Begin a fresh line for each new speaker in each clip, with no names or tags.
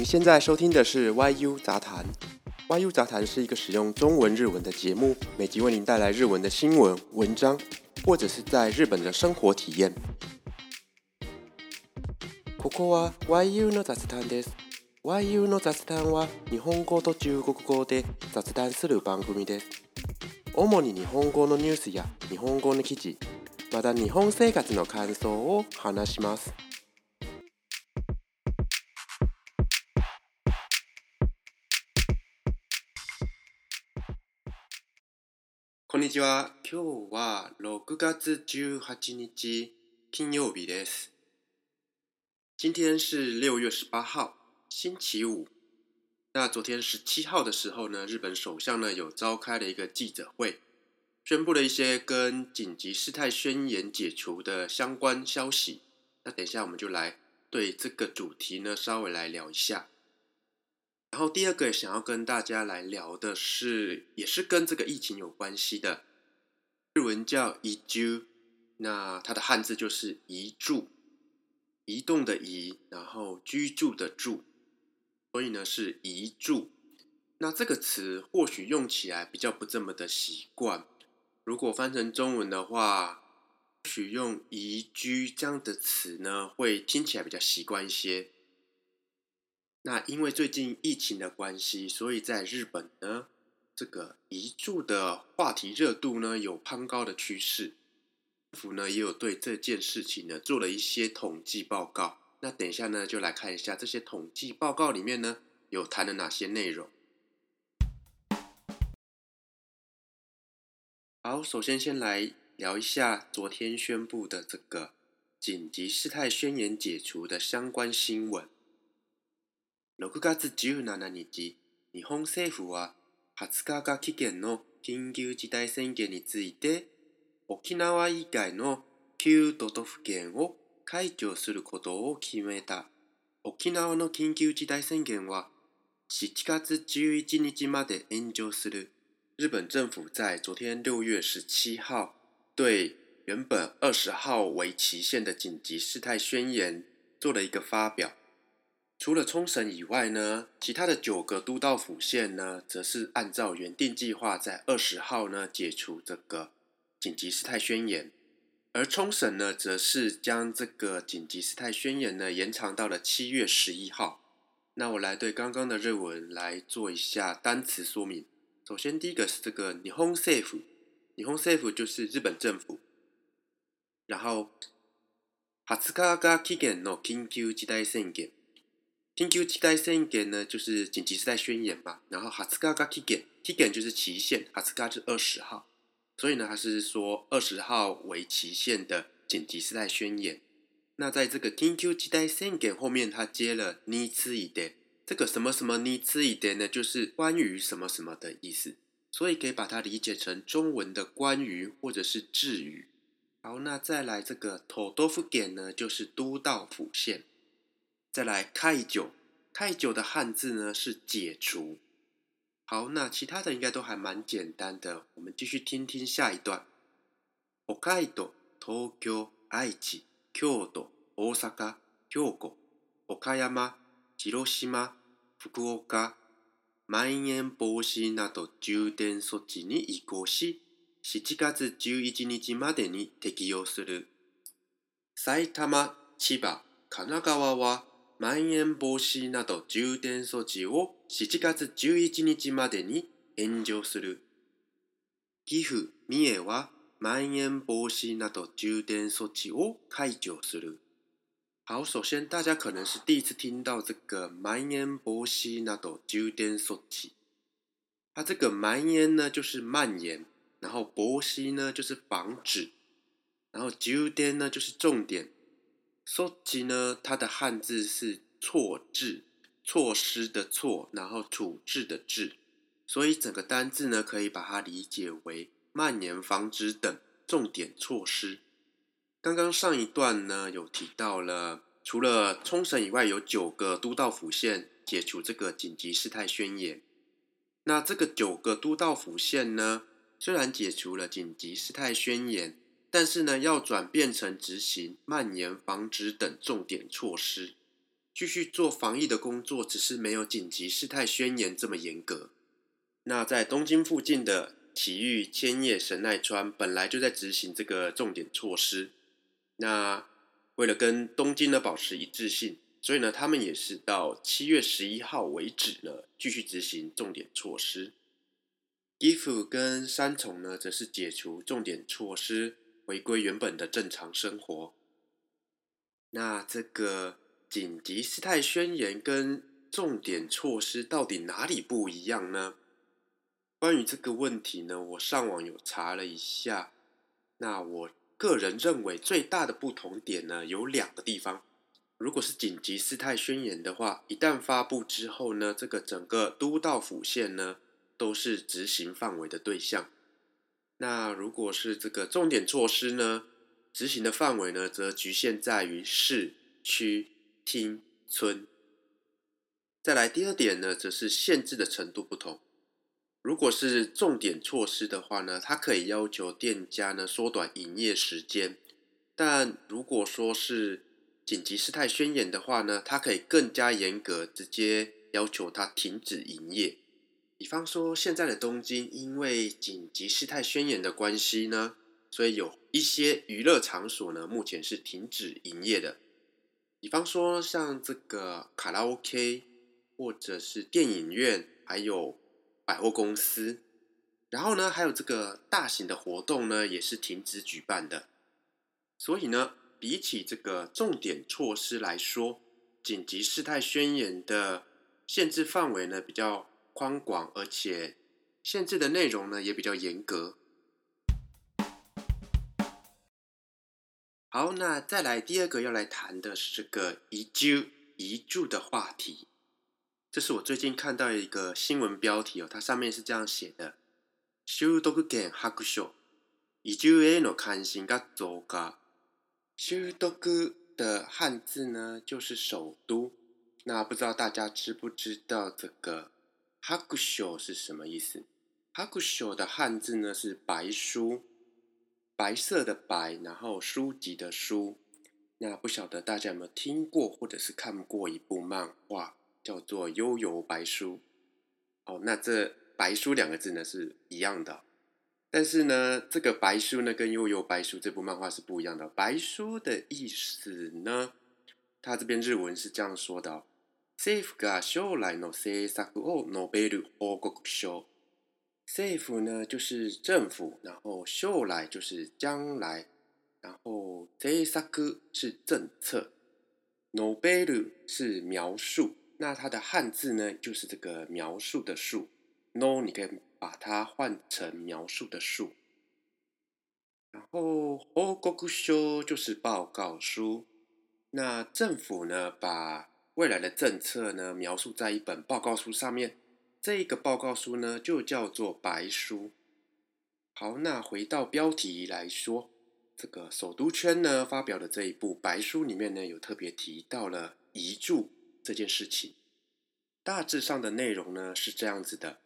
你现在收听的是《YU 杂谈》，《YU 杂谈》是一个使用中文日文的节目，每集为您带来日文的新闻文章，或者是在日本的生活体验。ここは YU の雑談です。YU の雑談は日本語と中国語で雑談する番組です。主に日本語のニュースや日本語の記事、また日本生活の感想を話します。こんにちは。今日は6月18日金曜日です。今天是六月十八号，星期五。那昨天十七号的时候呢，日本首相呢有召开了一个记者会，宣布了一些跟紧急事态宣言解除的相关消息。那等一下我们就来对这个主题呢稍微来聊一下。然后第二个想要跟大家来聊的是，也是跟这个疫情有关系的，日文叫移住，那它的汉字就是移住，移动的移，然后居住的住，所以呢是移住。那这个词或许用起来比较不这么的习惯，如果翻成中文的话，或许用移居这样的词呢，会听起来比较习惯一些。那因为最近疫情的关系，所以在日本呢，这个遗住的话题热度呢有攀高的趋势。政府呢也有对这件事情呢做了一些统计报告。那等一下呢就来看一下这些统计报告里面呢有谈了哪些内容。好，首先先来聊一下昨天宣布的这个紧急事态宣言解除的相关新闻。6月17日、日本政府は20日が期限の緊急事態宣言について、沖縄以外の9都道府県を解除することを決めた。沖縄の緊急事態宣言は7月11日まで延長する。日本政府在昨天6月17号对原本20号为期限的紧急事態宣言做了一个发表。除了冲绳以外呢，其他的九个都道府县呢，则是按照原定计划在二十号呢解除这个紧急事态宣言，而冲绳呢，则是将这个紧急事态宣言呢延长到了七月十一号。那我来对刚刚的日文来做一下单词说明。首先第一个是这个 “Nihon s e i f n i h o n s e f 就是日本政府。然后“はつかが期限の緊急事態宣言”。t 急時代宣言呢，就是緊急時代宣言吧。然後哈 a t s u k a ga kigen，kigen 就是期限哈 a t 是二十號。所以呢，它是說二十號為期限的緊急時代宣言。那在這個 t 急時代宣言後面，它接了 ni c h i t 什么什么 ni c h i 呢？就是关于什么什么的意思。所以可以把它理解成中文的关于或者是至於。好，那再來這個都道府縣呢，就是都道府县。再来开久，开久的汉字呢是解除。好，那其他的应该都还蛮简单的。我们继续听听下一段。北海道、東京、愛知、京都、大阪、兵庫、岡山、広島、福岡、まん延防止など重点措置に移行し、7月11日までに適用する。埼玉、千葉、神奈川はまん延防止など重点措置を7月11日までに延長する。岐阜、三重はまん延防止など重点措置を解除する。好，首先大家可能是第一次听到这个蔓延防止など重点措置。它这个蔓延呢就是蔓延，然后防止呢就是防止，然后重点呢就是重点。搜集呢，它的汉字是“措字，措施的“措”，然后处置的“治”，所以整个单字呢，可以把它理解为蔓延、防止等重点措施。刚刚上一段呢，有提到了，除了冲绳以外，有九个都道府县解除这个紧急事态宣言。那这个九个都道府县呢，虽然解除了紧急事态宣言，但是呢，要转变成执行、蔓延、防止等重点措施，继续做防疫的工作，只是没有紧急事态宣言这么严格。那在东京附近的体育千叶、神奈川本来就在执行这个重点措施，那为了跟东京呢保持一致性，所以呢，他们也是到七月十一号为止呢，继续执行重点措施。Gifu 跟山重呢，则是解除重点措施。回归原本的正常生活。那这个紧急事态宣言跟重点措施到底哪里不一样呢？关于这个问题呢，我上网有查了一下。那我个人认为最大的不同点呢，有两个地方。如果是紧急事态宣言的话，一旦发布之后呢，这个整个都道府县呢都是执行范围的对象。那如果是这个重点措施呢，执行的范围呢，则局限在于市、区、厅、村。再来第二点呢，则是限制的程度不同。如果是重点措施的话呢，它可以要求店家呢缩短营业时间；但如果说是紧急事态宣言的话呢，它可以更加严格，直接要求它停止营业。比方说，现在的东京因为紧急事态宣言的关系呢，所以有一些娱乐场所呢，目前是停止营业的。比方说，像这个卡拉 OK，或者是电影院，还有百货公司，然后呢，还有这个大型的活动呢，也是停止举办的。所以呢，比起这个重点措施来说，紧急事态宣言的限制范围呢，比较。宽广，而且限制的内容呢也比较严格。好，那再来第二个要来谈的是这个移居、移住的话题。这是我最近看到一个新闻标题哦，它上面是这样写的：“首都圏白書移住への関心が増加”。首都的汉字呢就是首都。那不知道大家知不知道这个？Hakujo 是什么意思？Hakujo 的汉字呢是白书，白色的白，然后书籍的书。那不晓得大家有没有听过或者是看过一部漫画，叫做《悠游白书》。哦，那这白书两个字呢是一样的，但是呢，这个白书呢跟《悠游白书》这部漫画是不一样的。白书的意思呢，它这篇日文是这样说的。政府が将来の政策を述べる報告書。政府呢就是政府，然后将来就是将来，然后这三句是政策。诺贝尔是描述，那它的汉字呢就是这个描述的述。no，你可以把它换成描述的述。然后报告书就是报告书。那政府呢把。未来的政策呢，描述在一本报告书上面。这个报告书呢，就叫做白书。好，那回到标题来说，这个首都圈呢发表的这一部白书里面呢，有特别提到了移住这件事情。大致上的内容呢是这样子的：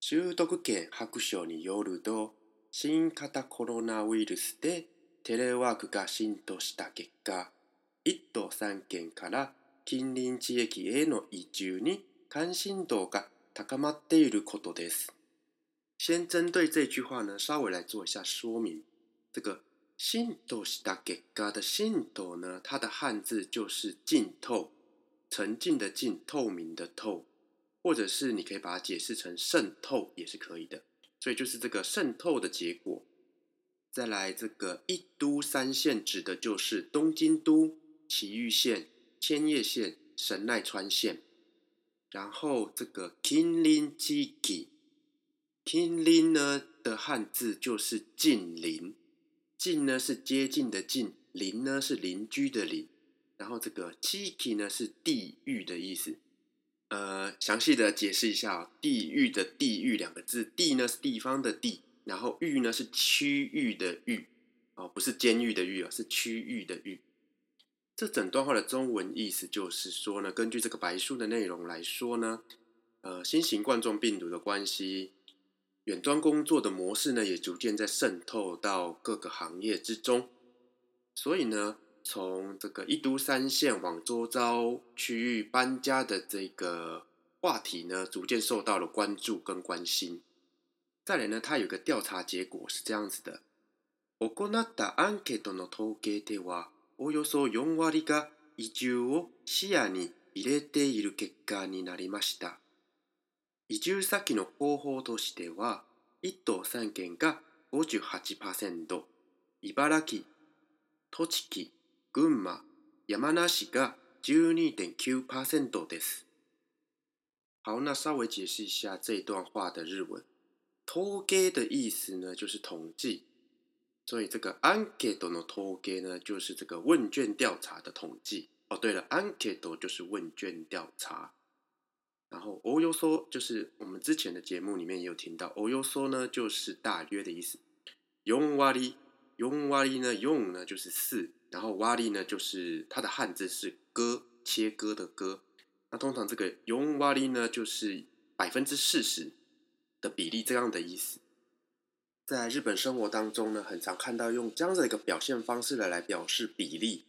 首都圏はくしょうにようるど新型コロナウイルスでテレワークが浸透した結果、一都三県から近邻地域への移住に関心度が高まっていることです。先针对这句话呢，稍微来做一下说明。这个“浸透”しだけ、它的“浸透”呢，它的汉字就是“浸透”，沉浸的“浸”，透明的“透”，或者是你可以把它解释成“渗透”也是可以的。所以就是这个渗透的结果。再来这个“一都三县”指的就是东京都、埼玉县。千叶县、神奈川县，然后这个 Kinlin Jiki，Kinlin 呢的汉字就是近邻，近呢是接近的近，邻呢是邻居的邻，然后这个 Jiki 呢是地域的意思。呃，详细的解释一下哦，地域的地域两个字，地呢是地方的地，然后域呢是区域的域，哦，不是监狱的狱哦，是区域的域。这整段话的中文意思就是说呢，根据这个白书的内容来说呢，呃，新型冠状病毒的关系，远端工作的模式呢，也逐渐在渗透到各个行业之中。所以呢，从这个一都三线往周遭区域搬家的这个话题呢，逐渐受到了关注跟关心。再来呢，它有个调查结果是这样子的。およそ4割が移住を視野に入れている結果になりました。移住先の方法としては、1都3県が58%、茨城、栃木、群馬、山梨が12.9%です。好，那稍微解释一下这一段话的日文。統計的意思呢，就是统计。所以这个アンケー t の統計呢，就是这个问卷调查的统计。哦，对了，アンケート就是问卷调查。然后 o s o 就是我们之前的节目里面也有听到，o s o 呢就是大约的意思。用んわ用 w ん呢，用呢就是四，然后わり呢就是它的汉字是割，切割的割。那通常这个用んわ呢就是百分之四十的比例这样的意思。在日本生活当中呢，很常看到用这样的一个表现方式来来表示比例，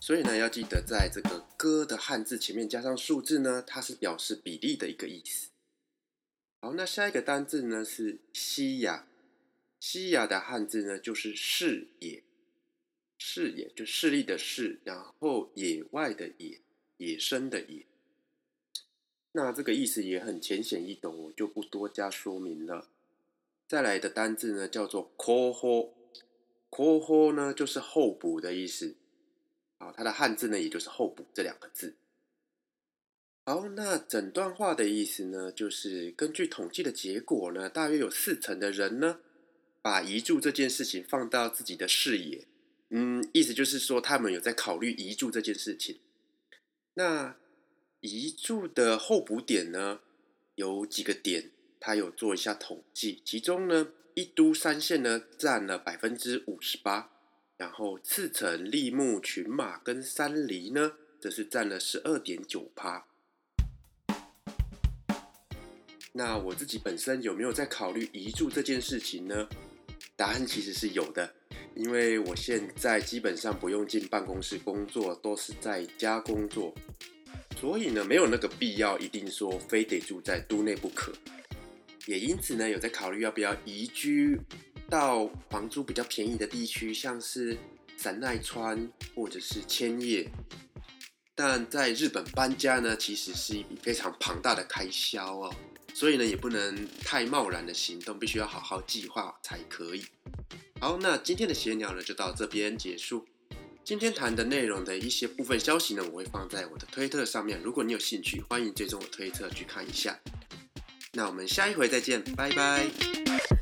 所以呢，要记得在这个“歌的汉字前面加上数字呢，它是表示比例的一个意思。好，那下一个单字呢是“西雅”，“西雅”的汉字呢就是“视野”，“视野”就视力的“视”，然后野外的“野”，野生的“野”。那这个意思也很浅显易懂，我就不多加说明了。再来的单字呢，叫做“ c 括 o 括号呢就是候补的意思。好，它的汉字呢，也就是“候补”这两个字。好，那整段话的意思呢，就是根据统计的结果呢，大约有四成的人呢，把遗嘱这件事情放到自己的视野。嗯，意思就是说，他们有在考虑遗嘱这件事情。那遗嘱的候补点呢，有几个点。他有做一下统计，其中呢，一都三县呢占了百分之五十八，然后赤城、立木、群马跟山梨呢，则是占了十二点九趴。那我自己本身有没有在考虑移住这件事情呢？答案其实是有的，因为我现在基本上不用进办公室工作，都是在家工作，所以呢，没有那个必要一定说非得住在都内不可。也因此呢，有在考虑要不要移居到房租比较便宜的地区，像是神奈川或者是千叶。但在日本搬家呢，其实是一笔非常庞大的开销哦，所以呢，也不能太贸然的行动，必须要好好计划才可以。好，那今天的闲聊呢，就到这边结束。今天谈的内容的一些部分消息呢，我会放在我的推特上面，如果你有兴趣，欢迎追踪我推特去看一下。那我们下一回再见，拜拜。